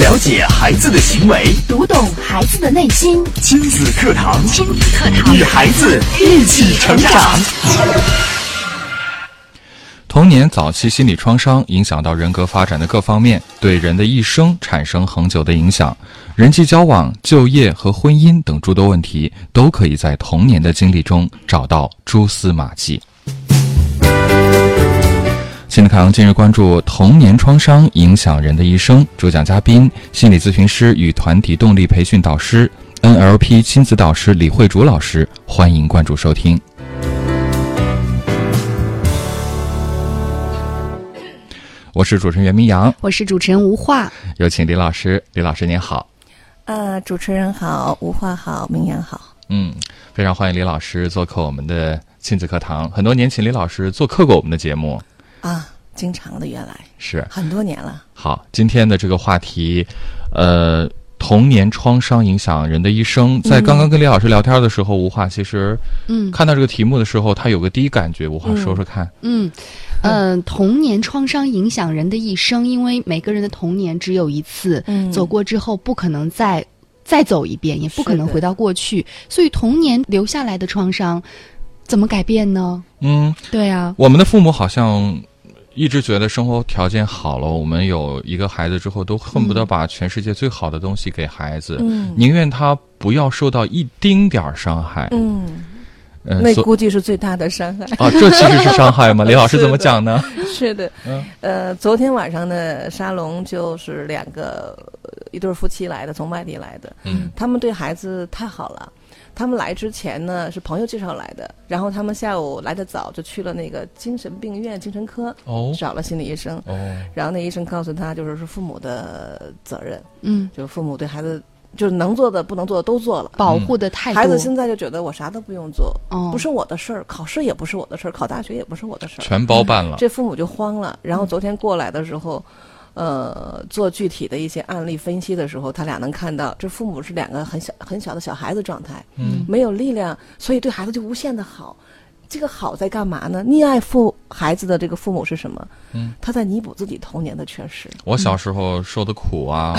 了解孩子的行为，读懂孩子的内心。亲子课堂，亲子课堂，与孩子一起成长。童年早期心理创伤影响到人格发展的各方面，对人的一生产生恒久的影响。人际交往、就业和婚姻等诸多问题，都可以在童年的经历中找到蛛丝马迹。亲子课堂今日关注童年创伤影响人的一生，主讲嘉宾心理咨询师与团体动力培训导师、NLP 亲子导师李慧竹老师，欢迎关注收听。我是主持人袁明阳，我是主持人吴化，有请李老师。李老师您好，呃，主持人好，吴化好，明阳好。嗯，非常欢迎李老师做客我们的亲子课堂。很多年前李老师做客过我们的节目啊，经常的，原来是很多年了。好，今天的这个话题，呃，童年创伤影响人的一生。在刚刚跟李老师聊天的时候，吴华其实，嗯，看到这个题目的时候，他有个第一感觉，吴华说说看。嗯。嗯，童年创伤影响人的一生，因为每个人的童年只有一次，嗯走过之后不可能再再走一遍，也不可能回到过去，所以童年留下来的创伤怎么改变呢？嗯，对啊，我们的父母好像一直觉得生活条件好了，我们有一个孩子之后，都恨不得把全世界最好的东西给孩子，宁愿他不要受到一丁点儿伤害。嗯。那估计是最大的伤害啊！这其实是伤害吗？李老师怎么讲呢？是的，呃，昨天晚上的沙龙就是两个一对夫妻来的，从外地来的。嗯，他们对孩子太好了。他们来之前呢是朋友介绍来的，然后他们下午来的早，就去了那个精神病院精神科，哦，找了心理医生。哦，然后那医生告诉他，就是是父母的责任。嗯，就是父母对孩子。就是能做的、不能做的都做了，保护的太多。孩子现在就觉得我啥都不用做，不是我的事儿，考试也不是我的事儿，考大学也不是我的事儿，全包办了。这父母就慌了。然后昨天过来的时候，呃，做具体的一些案例分析的时候，他俩能看到，这父母是两个很小很小的小孩子状态，嗯，没有力量，所以对孩子就无限的好。这个好在干嘛呢？溺爱父孩子的这个父母是什么？嗯，他在弥补自己童年的缺失。我小时候受的苦啊，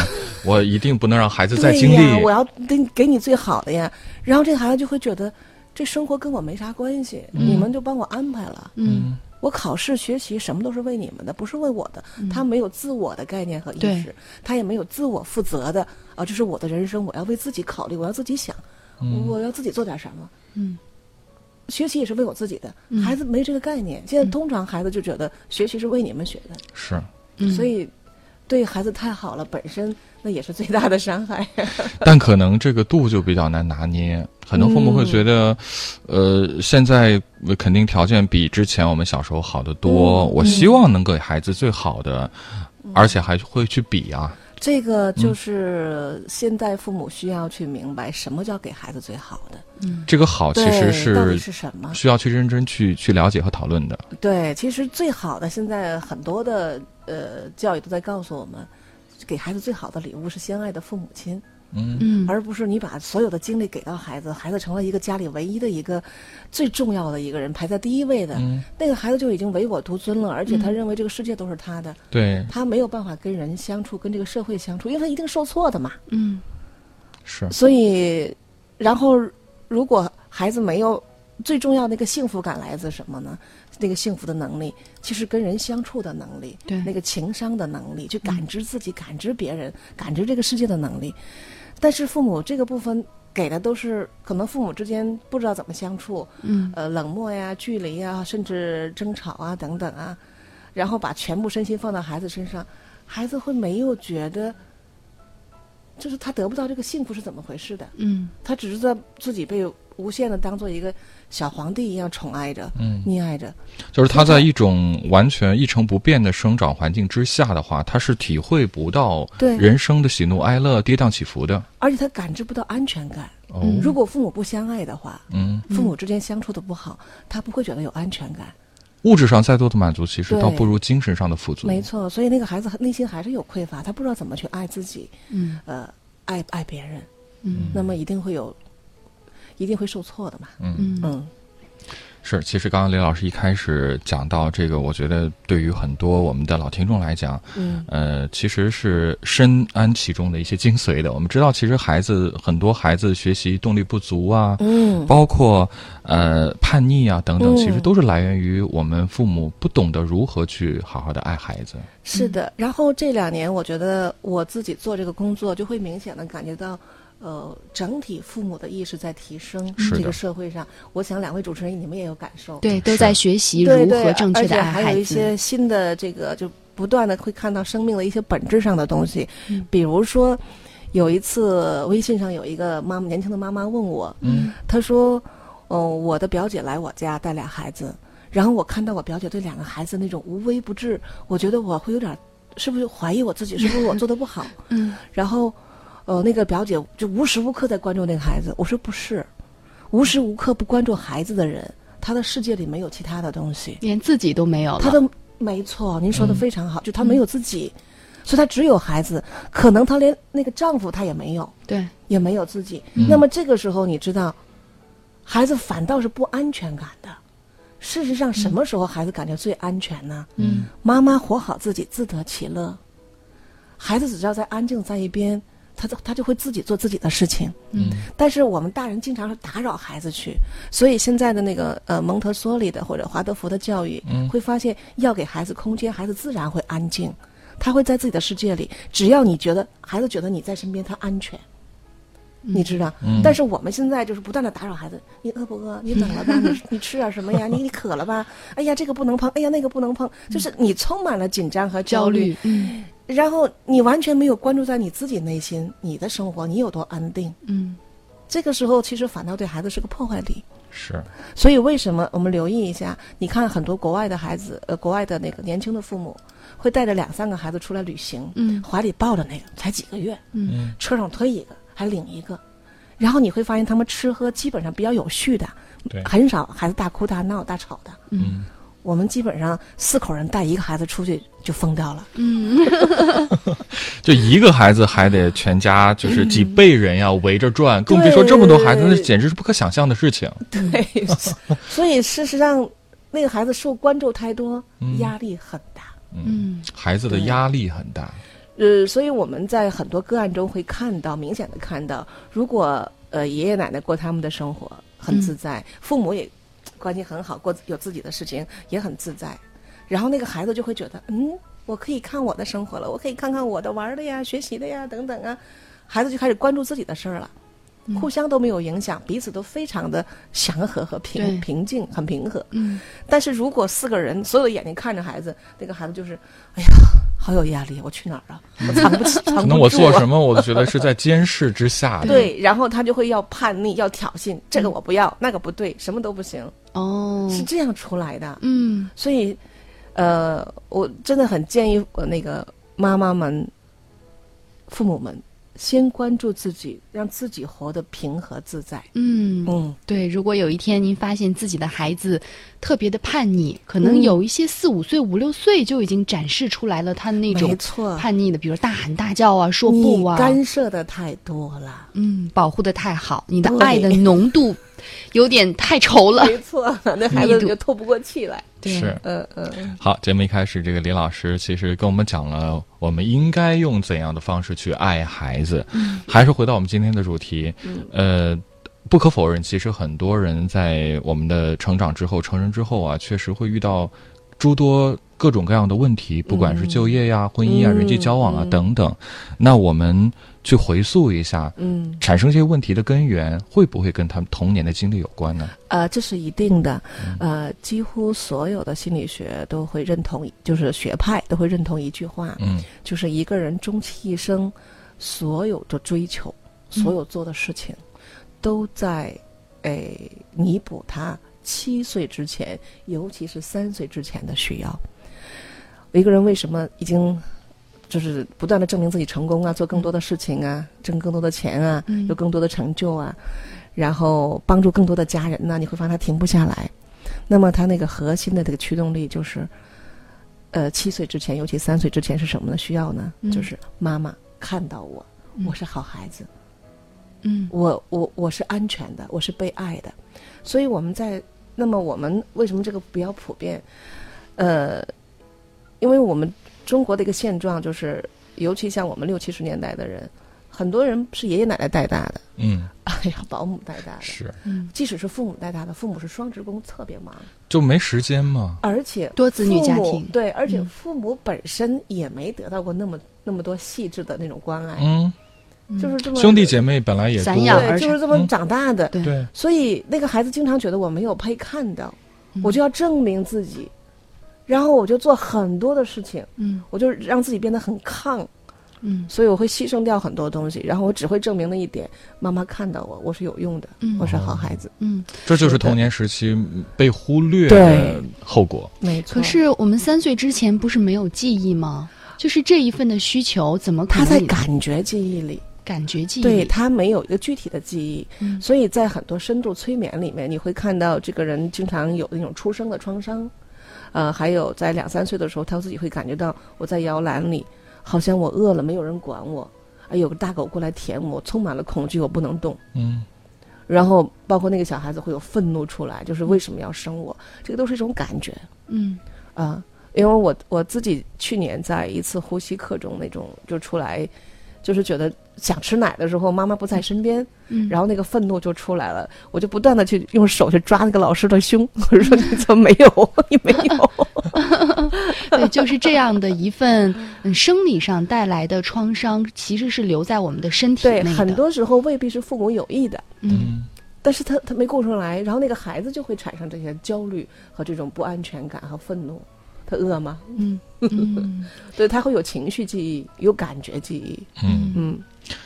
我一定不能让孩子再经历。我要给给你最好的呀。然后这孩子就会觉得，这生活跟我没啥关系，你们就帮我安排了。嗯，我考试学习什么都是为你们的，不是为我的。他没有自我的概念和意识，他也没有自我负责的啊，这是我的人生，我要为自己考虑，我要自己想，我要自己做点什么。嗯。学习也是为我自己的，孩子没这个概念。现在通常孩子就觉得学习是为你们学的，是，所以对孩子太好了，本身那也是最大的伤害。但可能这个度就比较难拿捏，很多父母会觉得，呃，现在肯定条件比之前我们小时候好得多，我希望能给孩子最好的，而且还会去比啊。这个就是现在父母需要去明白什么叫给孩子最好的。嗯，这个好其实是到底是什么？需要去认真去去了解和讨论的。对，其实最好的现在很多的呃教育都在告诉我们，给孩子最好的礼物是相爱的父母亲。嗯，而不是你把所有的精力给到孩子，孩子成了一个家里唯一的一个最重要的一个人，排在第一位的那个孩子就已经唯我独尊了，而且他认为这个世界都是他的，对，他没有办法跟人相处，跟这个社会相处，因为他一定受挫的嘛。嗯，是。所以，然后如果孩子没有最重要的一个幸福感来自什么呢？那个幸福的能力，其实跟人相处的能力，对，那个情商的能力，去感知自己、感知别人、感知这个世界的能力。但是父母这个部分给的都是可能父母之间不知道怎么相处，嗯，呃，冷漠呀、距离呀，甚至争吵啊等等啊，然后把全部身心放到孩子身上，孩子会没有觉得，就是他得不到这个幸福是怎么回事的，嗯，他只是在自己被。无限的当做一个小皇帝一样宠爱着，嗯，溺爱着，就是他在一种完全一成不变的生长环境之下的话，他是体会不到人生的喜怒哀乐、跌宕起伏的，而且他感知不到安全感。哦，如果父母不相爱的话，嗯，父母之间相处的不好，他不会觉得有安全感。物质上再多的满足，其实倒不如精神上的富足。没错，所以那个孩子内心还是有匮乏，他不知道怎么去爱自己，嗯，呃，爱爱别人，嗯，那么一定会有。一定会受挫的嘛？嗯嗯，是，其实刚刚李老师一开始讲到这个，我觉得对于很多我们的老听众来讲，嗯，呃，其实是深谙其中的一些精髓的。我们知道，其实孩子很多孩子学习动力不足啊，嗯，包括呃叛逆啊等等，嗯其实都是来源于我们父母不懂得如何去好好的爱孩子。是的。然后这两年，我觉得我自己做这个工作，就会明显的感觉到。呃，整体父母的意识在提升，这个社会上，我想两位主持人你们也有感受，对，都在学习如何正确的爱而且还有。一些新的这个，就不断的会看到生命的一些本质上的东西，嗯。比如说，有一次微信上有一个妈妈，年轻的妈妈问我，嗯，她说，哦，我的表姐来我家带俩孩子，然后我看到我表姐对两个孩子那种无微不至，我觉得我会有点，是不是怀疑我自己，是不是我做的不好？嗯，然后，呃，那个表姐就无时无刻在关注那个孩子。我说不是，无时无刻不关注孩子的人，他的世界里没有其他的东西。连自己都没有了。他的没错，您说的非常嗯好，就他没有自己，所以他只有孩子。可能他连那个丈夫他也没有，对，也没有自己。嗯那么这个时候，你知道，孩子反倒是不安全感的。事实上，什么时候孩子感觉最安全呢？嗯，妈妈活好自己，自得其乐。孩子只要在安静在一边，他就他就会自己做自己的事情。嗯，但是我们大人经常是打扰孩子去，所以现在的那个呃蒙特梭利的或者华德福的教育，嗯会发现要给孩子空间，孩子自然会安静，他会在自己的世界里。只要你觉得孩子觉得你在身边，他安全。你知道，嗯但是我们现在就是不断的打扰孩子，你饿不饿？你冷了吧？你 你吃点什么呀？你你渴了吧？哎呀，这个不能碰，哎呀，那个不能碰，就是你充满了紧张和焦虑，，嗯然后你完全没有关注在你自己内心，你的生活你有多安定。嗯这个时候其实反倒对孩子是个破坏力。是，所以为什么我们留意一下？你看很多国外的孩子，呃，国外的那个年轻的父母会带着两三个孩子出来旅行，嗯怀里抱着那个才几个月，嗯车上推一个还领一个，然后你会发现他们吃喝基本上比较有序的，对，很少孩子大哭大闹大吵的。嗯，我们基本上四口人带一个孩子出去就疯掉了。嗯，就一个孩子还得全家就是几辈人要围着转，更别说这么多孩子，那简直是不可想象的事情。对，所以事实上，那个孩子受关注太多，嗯压力很大。嗯孩子的压力很大。呃，所以我们在很多个案中会看到，明显的看到，如果呃爷爷奶奶过他们的生活很自在，父母也关系很好，过有自己的事情也很自在，然后那个孩子就会觉得，嗯，我可以看我的生活了，我可以看看我的玩的呀、学习的呀等等啊，孩子就开始关注自己的事儿了。互相都没有影响，彼此都非常的祥和和平平静，很平和。嗯。但是如果四个人所有的眼睛看着孩子，那个孩子就是，哎呀，好有压力，我去哪儿啊？我藏不起，藏不。可能我做什么，我都觉得是在监视之下的。对，然后他就会要叛逆，要挑衅，这个我不要，那个不对，什么都不行，哦，是这样出来的。嗯所以，呃，我真的很建议我那个妈妈们、父母们，先关注自己，让自己活得平和自在。嗯嗯，对，如果有一天您发现自己的孩子特别的叛逆，可能嗯有一些四五岁、五六岁就已经展示出来了他那种，叛逆的，比如大喊大叫啊、说不你啊，干涉的太多了。嗯，保护的太好，你的爱的浓度有点太愁了。没错，那孩子就透不过气来。对是。嗯嗯。好，节目一开始，这个李老师其实跟我们讲了我们应该用怎样的方式去爱孩子。嗯还是回到我们今天的主题，呃，不可否认，其实很多人在我们的成长之后、成人之后啊，确实会遇到诸多各种各样的问题，不管是就业呀、婚姻啊、嗯人际交往啊嗯等等。那我们去回溯一下，嗯，产生这些问题的根源，会不会跟他们童年的经历有关呢？呃，这是一定的。呃，几乎所有的心理学都会认同，就是学派都会认同一句话，嗯就是一个人终其一生所有的追求，所有做的事情，都在诶弥补他七岁之前，尤其是三岁之前的需要。一个人为什么已经就是不断的证明自己成功啊，做更多的事情啊，挣更多的钱啊，嗯有更多的成就啊，然后帮助更多的家人呢、你会发现他停不下来。那么他那个核心的这个驱动力就是，呃，七岁之前，尤其三岁之前是什么呢？需要呢，嗯就是妈妈看到我，嗯我是好孩子，嗯我我我是安全的，我是被爱的。所以我们在那么我们为什么这个比较普遍？呃，因为我们中国的一个现状就是，尤其像我们六七十年代的人，很多人是爷爷奶奶带大的，嗯，哎呀，保姆带大的，是，即使是父母带大的，父母是双职工，特别忙，就没时间嘛。而且多子女家庭，对，而且父母本身也没得到过那么那么多细致的那种关爱，嗯，就是这么兄弟姐妹本来也散养，就是这么长大的，对，所以那个孩子经常觉得我没有被看到，我就要证明自己。然后我就做很多的事情，嗯，我就让自己变得很抗，嗯，所以我会牺牲掉很多东西，然后我只会证明那一点：妈妈看到我，我是有用的，嗯我是好孩子，嗯，这就是童年时期被忽略的后果。没错。可是我们三岁之前不是没有记忆吗？就是这一份的需求，怎么？他在感觉记忆里，感觉记忆，对他没有一个具体的记忆，所以在很多深度催眠里面，你会看到这个人经常有那种出生的创伤。呃，还有在两三岁的时候，他自己会感觉到我在摇篮里，好像我饿了，没有人管我，啊，有个大狗过来舔我，充满了恐惧，我不能动。嗯。然后，包括那个小孩子会有愤怒出来，就是为什么要生我？这个都是一种感觉。嗯。啊，因为我我自己去年在一次呼吸课中，那种就出来。就是觉得想吃奶的时候，妈妈不在身边，然后那个愤怒就出来了。我就不断的去用手去抓那个老师的胸，我说你怎么没有？你没有？对，就是这样的一份生理上带来的创伤，其实是留在我们的身体内的。很多时候未必是父母有意的，嗯，但是他他没顾上来，然后那个孩子就会产生这些焦虑和这种不安全感和愤怒。他饿吗？嗯嗯，对他会有情绪记忆，有感觉记忆。嗯嗯，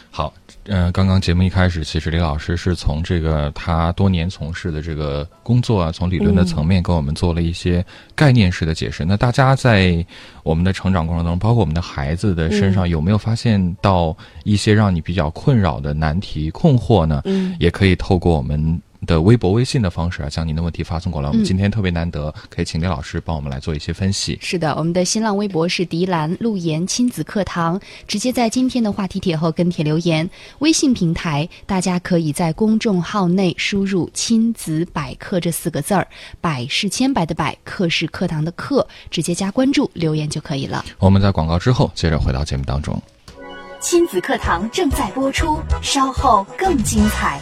好，嗯，刚刚节目一开始，其实李老师是从这个他多年从事的这个工作啊，从理论的层面跟我们做了一些概念式的解释。那大家在我们的成长过程当中，包括我们的孩子的身上，有没有发现到一些让你比较困扰的难题、困惑呢？嗯，也可以透过我们。的微博、微信的方式啊，将您的问题发送过来。我们今天特别难得，可以请李老师帮我们来做一些分析。是的，我们的新浪微博是迪兰路言亲子课堂，直接在今天的话题帖后跟帖留言。微信平台，大家可以在公众号内输入“亲子百科”这四个字儿，“百”是千百的“百”，“课”是课堂的“课”，直接加关注留言就可以了。我们在广告之后接着回到节目当中。亲子课堂正在播出，稍后更精彩。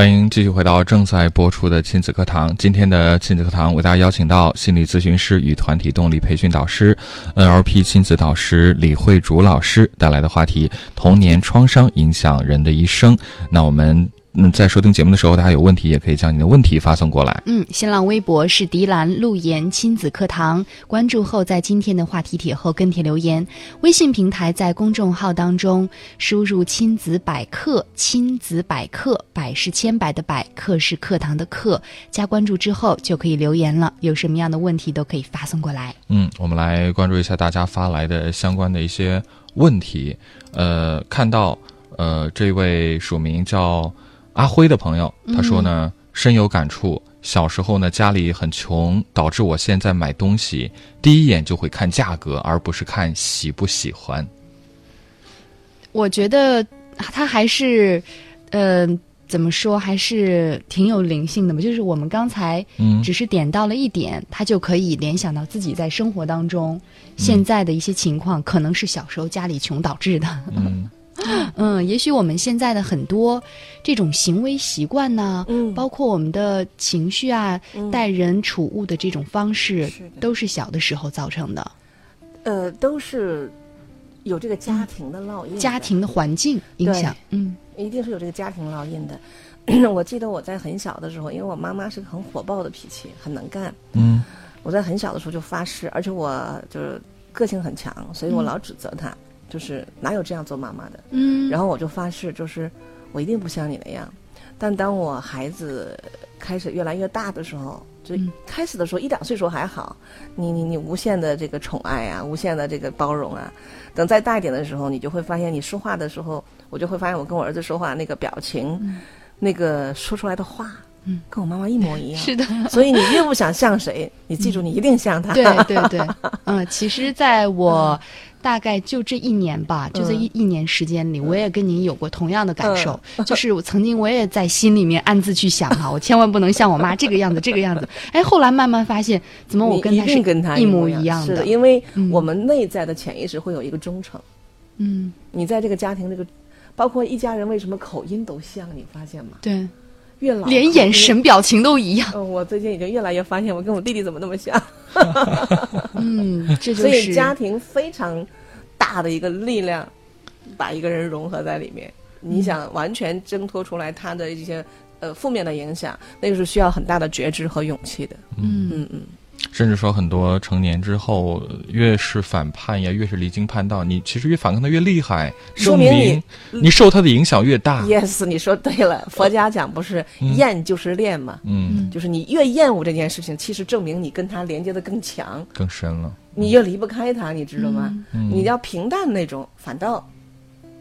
欢迎继续回到正在播出的亲子课堂。今天的亲子课堂为大家邀请到心理咨询师与团体动力培训导师、NLP 亲子导师李慧竹老师带来的话题：童年创伤影响人的一生。那我们。嗯，在收听节目的时候，大家有问题也可以将你的问题发送过来。嗯，新浪微博是迪兰路言亲子课堂，关注后在今天的话题帖后跟帖留言。微信平台在公众号当中输入“亲子百科”，亲子百科，百是千百的百，课是课堂的课，加关注之后就可以留言了。有什么样的问题都可以发送过来。嗯，我们来关注一下大家发来的相关的一些问题。呃，看到呃，这位署名叫。阿辉的朋友他说呢，深有感触。小时候呢，家里很穷，导致我现在买东西第一眼就会看价格，而不是看喜不喜欢。我觉得他还是，呃，怎么说，还是挺有灵性的嘛。就是我们刚才只是点到了一点，他就可以联想到自己在生活当中现在的一些情况，可能是小时候家里穷导致的。嗯。嗯，也许我们现在的很多这种行为习惯呢，嗯，包括我们的情绪啊，待人处物的这种方式，都是小的时候造成的。呃，都是有这个家庭的烙印，家庭的环境影响，嗯，一定是有这个家庭烙印的。我记得我在很小的时候，因为我妈妈是个很火爆的脾气，很能干，嗯，我在很小的时候就发誓，而且我就是个性很强，所以我老指责她。就是哪有这样做妈妈的？嗯，然后我就发誓，就是我一定不像你那样。但当我孩子开始越来越大的时候，就开始的时候一两岁时候还好，你你你无限的这个宠爱啊，无限的这个包容啊。等再大一点的时候，你就会发现，你说话的时候，我就会发现我跟我儿子说话那个表情，那个说出来的话。嗯，跟我妈妈一模一样。是的，所以你越不想像谁，你记住，你一定像他。对对对，嗯，其实，在我大概就这一年吧，就这一一年时间里，我也跟您有过同样的感受，就是我曾经我也在心里面暗自去想哈，我千万不能像我妈这个样子，这个样子。哎，后来慢慢发现，怎么我跟她是跟她一模一样的？因为我们内在的潜意识会有一个忠诚。嗯，你在这个家庭这个，包括一家人为什么口音都像？你发现吗？对。越老连眼神表情都一样。我最近已经越来越发现，我跟我弟弟怎么那么像。嗯，这就是所以家庭非常大的一个力量，把一个人融合在里面。你想完全挣脱出来他的一些呃负面的影响，那个是需要很大的觉知和勇气的。嗯嗯嗯。甚至说，很多成年之后，越是反叛呀，越是离经叛道，你其实越反抗的越厉害，说明你你受他的影响越大。Yes，你说对了。佛家讲不是厌就是恋嘛？嗯，就是你越厌恶这件事情，其实证明你跟他连接的更强、更深了。你越离不开他，你知道吗？你要平淡那种，反倒。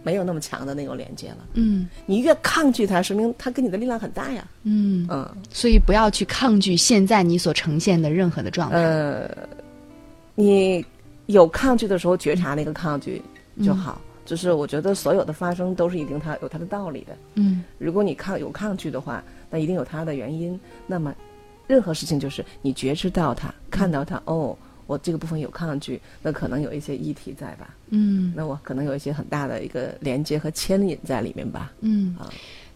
没有那么强的那种连接了。嗯，你越抗拒它，说明它跟你的力量很大呀。嗯嗯，所以不要去抗拒现在你所呈现的任何的状态。呃，你有抗拒的时候，觉察那个抗拒就好。就是我觉得所有的发生都是一定它有它的道理的。嗯，如果你抗有抗拒的话，那一定有它的原因。那么，任何事情就是你觉知到它，看到它，哦。我这个部分有抗拒，那可能有一些议题在吧？嗯，那我可能有一些很大的一个连接和牵引在里面吧？嗯啊，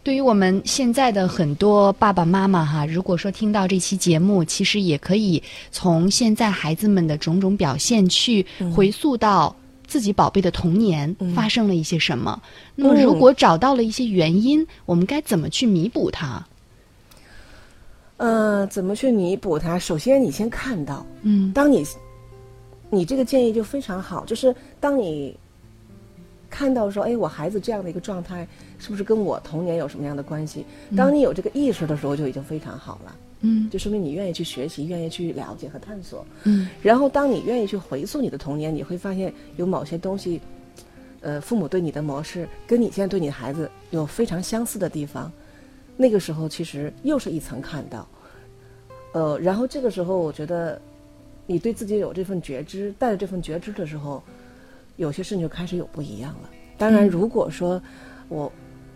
对于我们现在的很多爸爸妈妈哈，如果说听到这期节目，其实也可以从现在孩子们的种种表现去回溯到自己宝贝的童年发生了一些什么。那么，如果找到了一些原因，我们该怎么去弥补它？呃，怎么去弥补它？首先，你先看到，嗯，当你。你这个建议就非常好，就是当你看到说，哎，我孩子这样的一个状态，是不是跟我童年有什么样的关系？当你有这个意识的时候，就已经非常好了。嗯，就说明你愿意去学习，愿意去了解和探索。嗯，然后当你愿意去回溯你的童年，你会发现有某些东西，呃，父母对你的模式跟你现在对你的孩子有非常相似的地方。那个时候其实又是一层看到，呃，然后这个时候我觉得。你对自己有这份觉知，带着这份觉知的时候，有些事情就开始有不一样了。当然，如果说我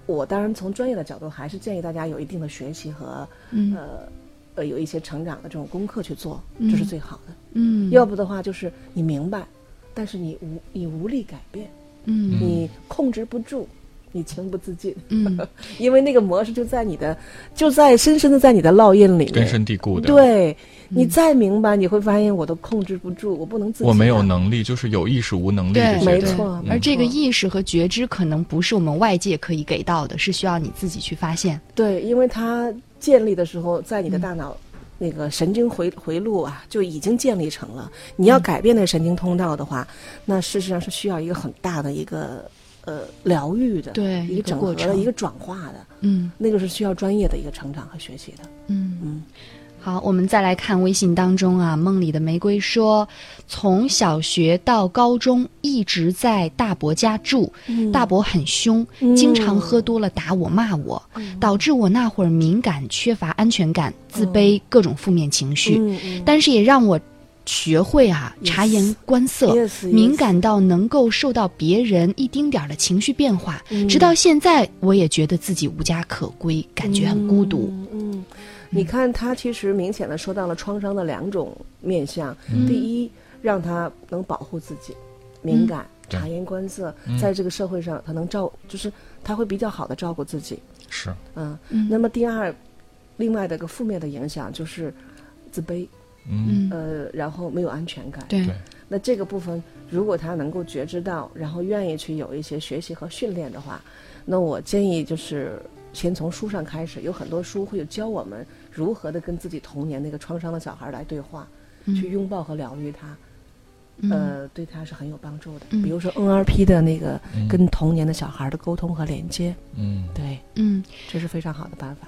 我当然从专业的角度，还是建议大家有一定的学习和呃呃有一些成长的这种功课去做，这是最好的。嗯，要不的话就是你明白，但是你无你无力改变，嗯，你控制不住。你情不自禁，嗯，因为那个模式就在你的，就在深深的在你的烙印里面，根深蒂固的。对，你再明白，你会发现我都控制不住，我不能自己。我没有能力，就是有意识无能力。对，没错。而这个意识和觉知，可能不是我们外界可以给到的，是需要你自己去发现。对，因为它建立的时候，在你的大脑那个神经回回路啊，就已经建立成了。你要改变那个神经通道的话，那事实上是需要一个很大的一个。呃，疗愈的，对一个整合的，一个转化的，嗯，那个是需要专业的一个成长和学习的，嗯。嗯。好，我们再来看微信当中啊，梦里的玫瑰说，从小学到高中一直在大伯家住，大伯很凶，经常喝多了打我骂我，导致我那会儿敏感、缺乏安全感、自卑，各种负面情绪，但是也让我。学会啊，察言观色，敏感到能够受到别人一丁点儿的情绪变化。直到现在，我也觉得自己无家可归，感觉很孤独。嗯，你看，他其实明显的说到了创伤的两种面相。第一，让他能保护自己，敏感、察言观色，在这个社会上，他能照，就是他会比较好的照顾自己。是，嗯。那么第二，另外的一个负面的影响就是自卑。嗯。呃，然后没有安全感。对，那这个部分，如果他能够觉知到，然后愿意去有一些学习和训练的话，那我建议就是先从书上开始，有很多书会有教我们如何的跟自己童年那个创伤的小孩来对话，去拥抱和疗愈他。呃，对他是很有帮助的。比如说 NRP 的那个跟童年的小孩的沟通和连接，嗯，对，嗯，这是非常好的办法。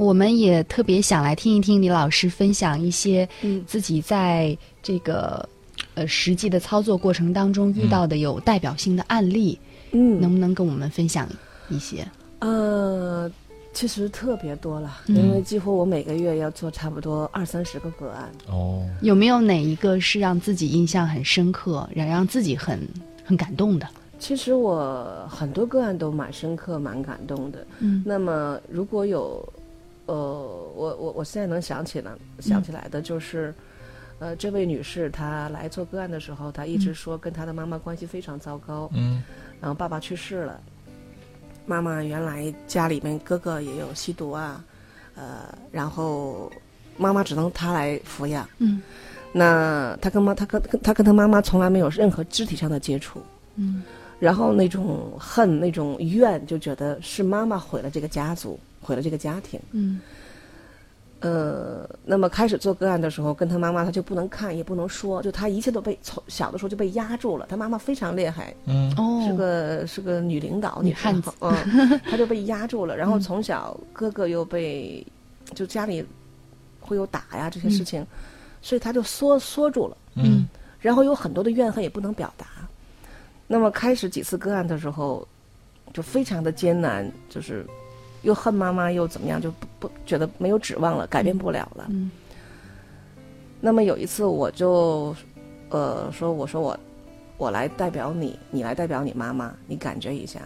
我们也特别想来听一听李老师分享一些自己在这个呃实际的操作过程当中遇到的有代表性的案例，嗯，能不能跟我们分享一些？呃，其实特别多了，因为几乎我每个月要做差不多二三十个个案。哦，有没有哪一个是让自己印象很深刻，让让自己很很感动的？其实我很多个案都蛮深刻、蛮感动的。嗯，那么如果有。呃，我我我现在能想起来想起来的就是，呃，这位女士她来做个案的时候，她一直说跟她的妈妈关系非常糟糕，嗯，然后爸爸去世了，妈妈原来家里面哥哥也有吸毒啊，呃，然后妈妈只能她来抚养，嗯，那她跟妈她跟她跟她妈妈从来没有任何肢体上的接触，嗯，然后那种恨那种怨就觉得是妈妈毁了这个家族。毁了这个家庭。嗯，呃，那么开始做个案的时候，跟他妈妈，他就不能看，也不能说，就他一切都被从小的时候就被压住了。他妈妈非常厉害，嗯，哦，是个是个女领导，女汉子，嗯，他就被压住了。然后从小哥哥又被，就家里会有打呀这些事情，所以他就缩缩住了，嗯，然后有很多的怨恨也不能表达。那么开始几次个案的时候，就非常的艰难，就是。又恨妈妈，又怎么样？就不不觉得没有指望了，改变不了了。嗯。那么有一次，我就，呃，说我说我，我来代表你，你来代表你妈妈，你感觉一下，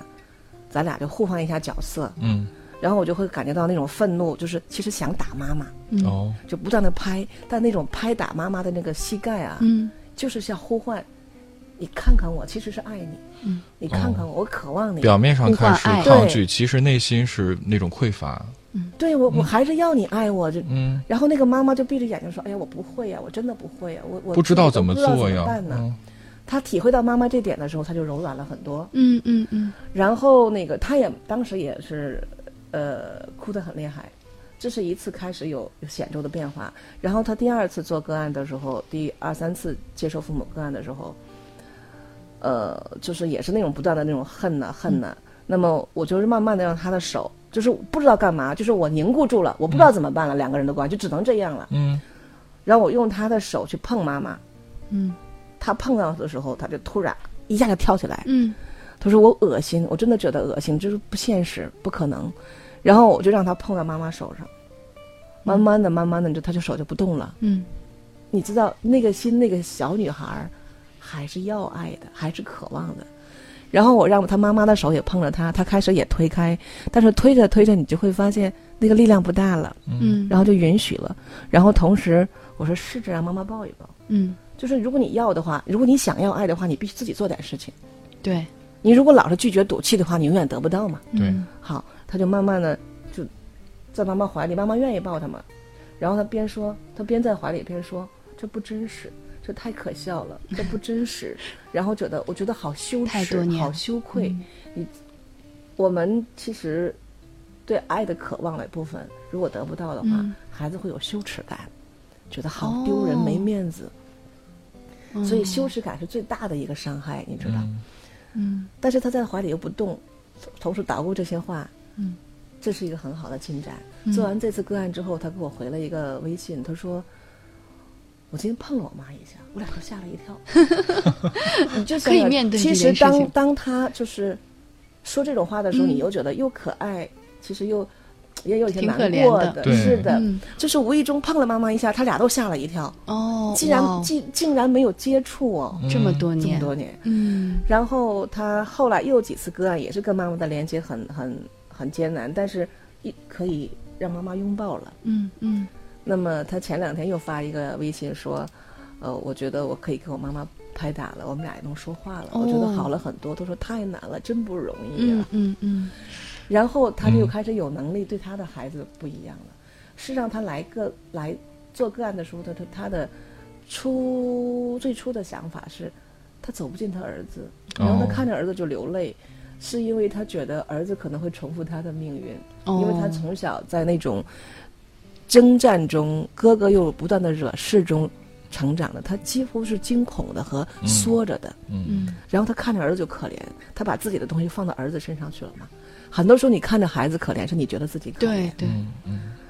咱俩就互换一下角色。嗯。然后我就会感觉到那种愤怒，就是其实想打妈妈。哦。就不断的拍，但那种拍打妈妈的那个膝盖啊，嗯，就是像呼唤，你看看我，其实是爱你。嗯，你看看我，我渴望你。表面上看是抗拒，其实内心是那种匮乏。嗯，对我，我还是要你爱我。这嗯，然后那个妈妈就闭着眼睛说：“哎呀，我不会呀，我真的不会呀，我我不知道怎么做呀。”办呢？他体会到妈妈这点的时候，他就柔软了很多。嗯嗯嗯。然后那个他也当时也是，呃，哭得很厉害。这是一次开始有有显著的变化。然后他第二次做个案的时候，第二三次接受父母个案的时候。呃，就是也是那种不断的那种恨呐恨呐，那么我就是慢慢的让他的手，就是不知道干嘛，就是我凝固住了，我不知道怎么办了，两个人的关系就只能这样了。嗯，然后我用他的手去碰妈妈，嗯，他碰到的时候，他就突然一下就跳起来，嗯，他说我恶心，我真的觉得恶心，就是不现实，不可能。然后我就让他碰到妈妈手上，慢慢的、慢慢的，就他就手就不动了。嗯，你知道那个心，那个小女孩。还是要爱的，还是渴望的。然后我让他妈妈的手也碰了他，他开始也推开，但是推着推着，你就会发现那个力量不大了。嗯，然后就允许了。然后同时我说试着让妈妈抱一抱。嗯，就是如果你要的话，如果你想要爱的话，你必须自己做点事情。对，你如果老是拒绝赌气的话，你永远得不到嘛。对，好，他就慢慢的就在妈妈怀里，妈妈愿意抱他嘛。然后他边说，他边在怀里边说，这不真实。这太可笑了，这不真实，然后觉得我觉得好羞耻，好羞愧。你，我们其实对爱的渴望的部分，如果得不到的话，孩子会有羞耻感，觉得好丢人、没面子。所以羞耻感是最大的一个伤害，你知道？嗯。但是他在怀里又不动，同时捣鼓这些话。嗯。这是一个很好的进展。做完这次个案之后，他给我回了一个微信，他说。我今天碰了我妈一下，我俩都吓了一跳。你就可以面对其实当当他就是说这种话的时候，你又觉得又可爱，其实又也有些难过的。是的，就是无意中碰了妈妈一下，他俩都吓了一跳。哦，竟然竟竟然没有接触哦，这么多年，这么多年。嗯。然后他后来又有几次个案，也是跟妈妈的连接很很很艰难，但是一可以让妈妈拥抱了。嗯嗯。那么他前两天又发一个微信说，呃，我觉得我可以跟我妈妈拍打了，我们俩也能说话了，我觉得好了很多。他说太难了，真不容易啊。嗯嗯。然后他就开始有能力对他的孩子不一样了。是让他来个来做个案的时候，他他他的初最初的想法是，他走不进他儿子，然后他看着儿子就流泪，是因为他觉得儿子可能会重复他的命运，因为他从小在那种。征战中，哥哥又不断的惹事中成长的，他几乎是惊恐的和缩着的。嗯然后他看着儿子就可怜，他把自己的东西放到儿子身上去了嘛。很多时候你看着孩子可怜，是你觉得自己可怜，对对，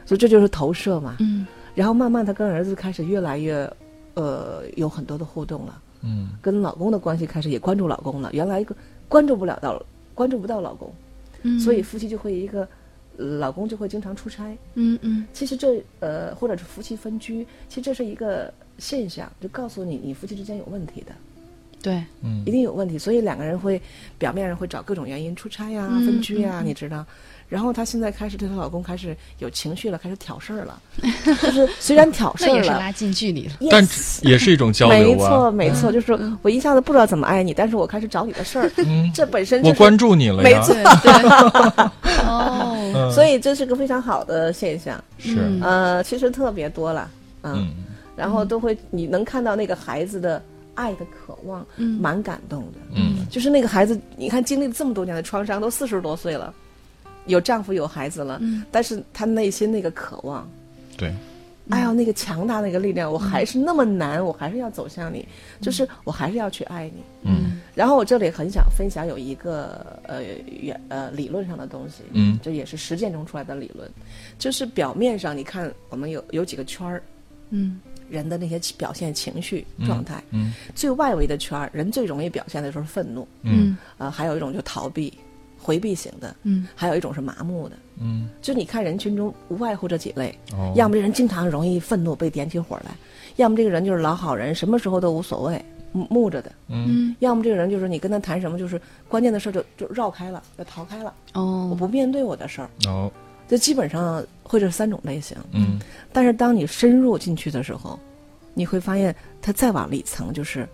所以这就是投射嘛。嗯然后慢慢他跟儿子开始越来越，呃，有很多的互动了，嗯跟老公的关系开始也关注老公了。原来一个关注不了到，关注不到老公，嗯，所以夫妻就会一个，呃老公就会经常出差。嗯嗯其实这呃，或者是夫妻分居，其实这是一个现象，就告诉你你夫妻之间有问题的。对，嗯一定有问题，所以两个人会表面上会找各种原因出差呀、嗯分居呀，嗯嗯你知道。然后她现在开始对她老公开始有情绪了，开始挑事儿了，就是虽然挑事儿了，也是拉近距离了。但也是一种交流啊。错没错，就是我一下子不知道怎么爱你，但是我开始找你的事儿，嗯，这本身就是我关注你了呀。没错对 对，哦，嗯所以这是个非常好的现象。是。嗯。呃，其实特别多了，嗯，嗯。然后都会你能看到那个孩子的爱的渴望，嗯。蛮感动的。嗯。就是那个孩子，你看经历了这么多年的创伤，都四十多岁了，有丈夫有孩子了，嗯。但是他内心那个渴望，对，哎呦，那个强大那个力量，我还是那么难，我还是要走向你，就是我还是要去爱你。嗯。然后我这里很想分享有一个呃原呃理论上的东西，嗯。这也是实践中出来的理论，就是表面上你看我们有有几个圈儿，嗯。人的那些表现情绪状态，嗯。最外围的圈儿，人最容易表现的就是愤怒，嗯。呃，还有一种就逃避、回避型的，嗯。还有一种是麻木的。嗯。就你看人群中无外乎这几类，哦，要么这人经常容易愤怒被点起火来，要么这个人就是老好人，什么时候都无所谓，木木着的，嗯。嗯。要么这个人就是你跟他谈什么，就是关键的事儿就就绕开了，就逃开了，哦。我哦，不面对我的事儿，哦。就基本上会这三种类型。嗯。但是当你深入进去的时候，你会发现他再往里层就是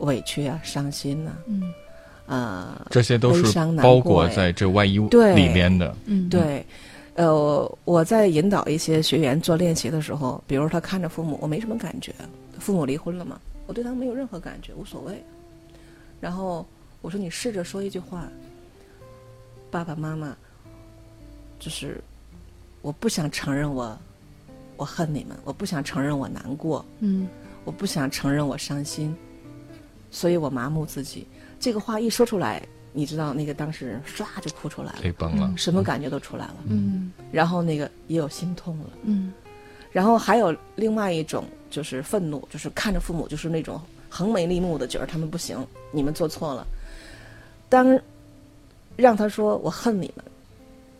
委屈啊、伤心呐、嗯啊，这些都是包裹在这外衣对里面的。嗯，对，呃，我在引导一些学员做练习的时候，比如他看着父母，我没什么感觉，父母离婚了嘛，我对他们没有任何感觉，无所谓。然后我说你试着说一句话，爸爸妈妈，就是我不想承认我我恨你们，我不想承认我难过，嗯我不想承认我伤心，所以我麻木自己。这个话一说出来，你知道那个当事人唰就哭出来了，泪崩了，什么感觉都出来了。嗯然后那个也有心痛了，嗯然后还有另外一种就是愤怒，就是看着父母就是那种横眉立目的，觉得他们不行，你们做错了。当让他说我恨你们，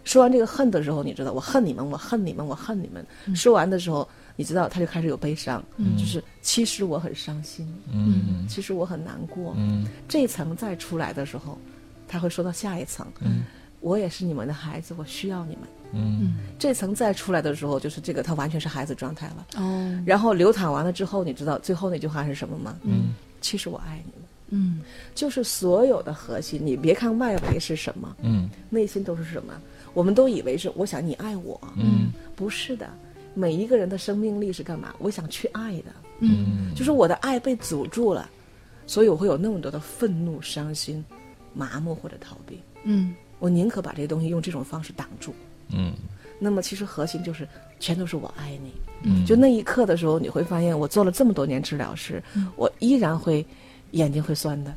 说完这个恨的时候，你知道我恨你们，我恨你们，我恨你们。说完的时候，你知道他就开始有悲伤，就是其实我很伤心，嗯其实我很难过。嗯这层再出来的时候，他会说到下一层，嗯我也是你们的孩子，我需要你们。嗯这层再出来的时候，就是这个他完全是孩子状态了。哦然后流淌完了之后，你知道最后那句话是什么吗？嗯其实我爱你们，嗯就是所有的核心，你别看外围是什么，嗯内心都是什么。我们都以为是我想你爱我，嗯不是的。每一个人的生命力是干嘛？我想去爱的，嗯就是我的爱被阻住了，所以我会有那么多的愤怒、伤心、麻木或者逃避。嗯我宁可把这些东西用这种方式挡住。嗯那么其实核心就是全都是我爱你。嗯，就那一刻的时候，你会发现，我做了这么多年治疗师，我依然会眼睛会酸的，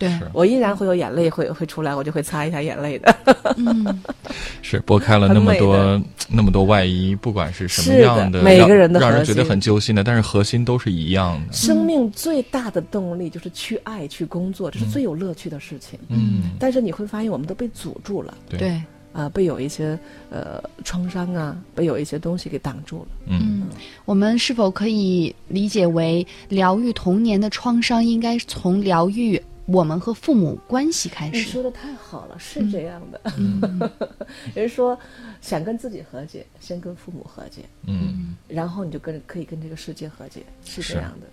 对。我依然会有眼泪会会出来，我就会擦一下眼泪的。嗯 是拨开了那么多那么多外衣，不管是什么样的，每让个人的让人觉得很揪心的，但是核心都是一样的。生命最大的动力就是去爱、去工作，这是最有乐趣的事情。嗯，但是你会发现，我们都被阻住了，对，对。啊、被有一些呃创伤啊，被有一些东西给挡住了。嗯。嗯，我们是否可以理解为疗愈童年的创伤，应该从疗愈我们和父母关系开始？你说的太好了，是这样的。嗯 人说，想跟自己和解，先跟父母和解，嗯。然后你就跟可以跟这个世界和解，是是这样的。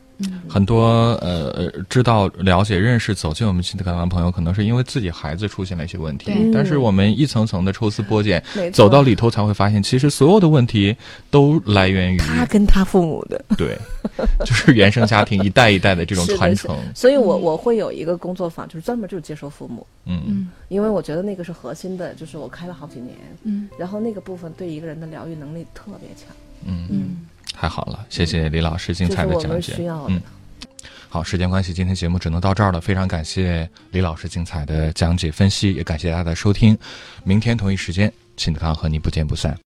很多呃呃知道、了解、认识、走进我们亲子课堂的朋友，可能是因为自己孩子出现了一些问题，但是我们一层层的抽丝剥茧走到里头才会发现，其实所有的问题都来源于他跟他父母的。对，就是原生家庭一代一代的这种 传承。所以我我会有一个工作坊，就是专门就是接受父母，嗯。嗯。因为我觉得那个是核心的，就是我开了好几年，嗯。然后那个部分对一个人的疗愈能力特别强。嗯，嗯太好了，谢谢李老师精彩的讲解。嗯，好，时间关系，今天节目只能到这儿了。非常感谢李老师精彩的讲解分析，也感谢大家的收听。明天同一时间，秦德康和你不见不散。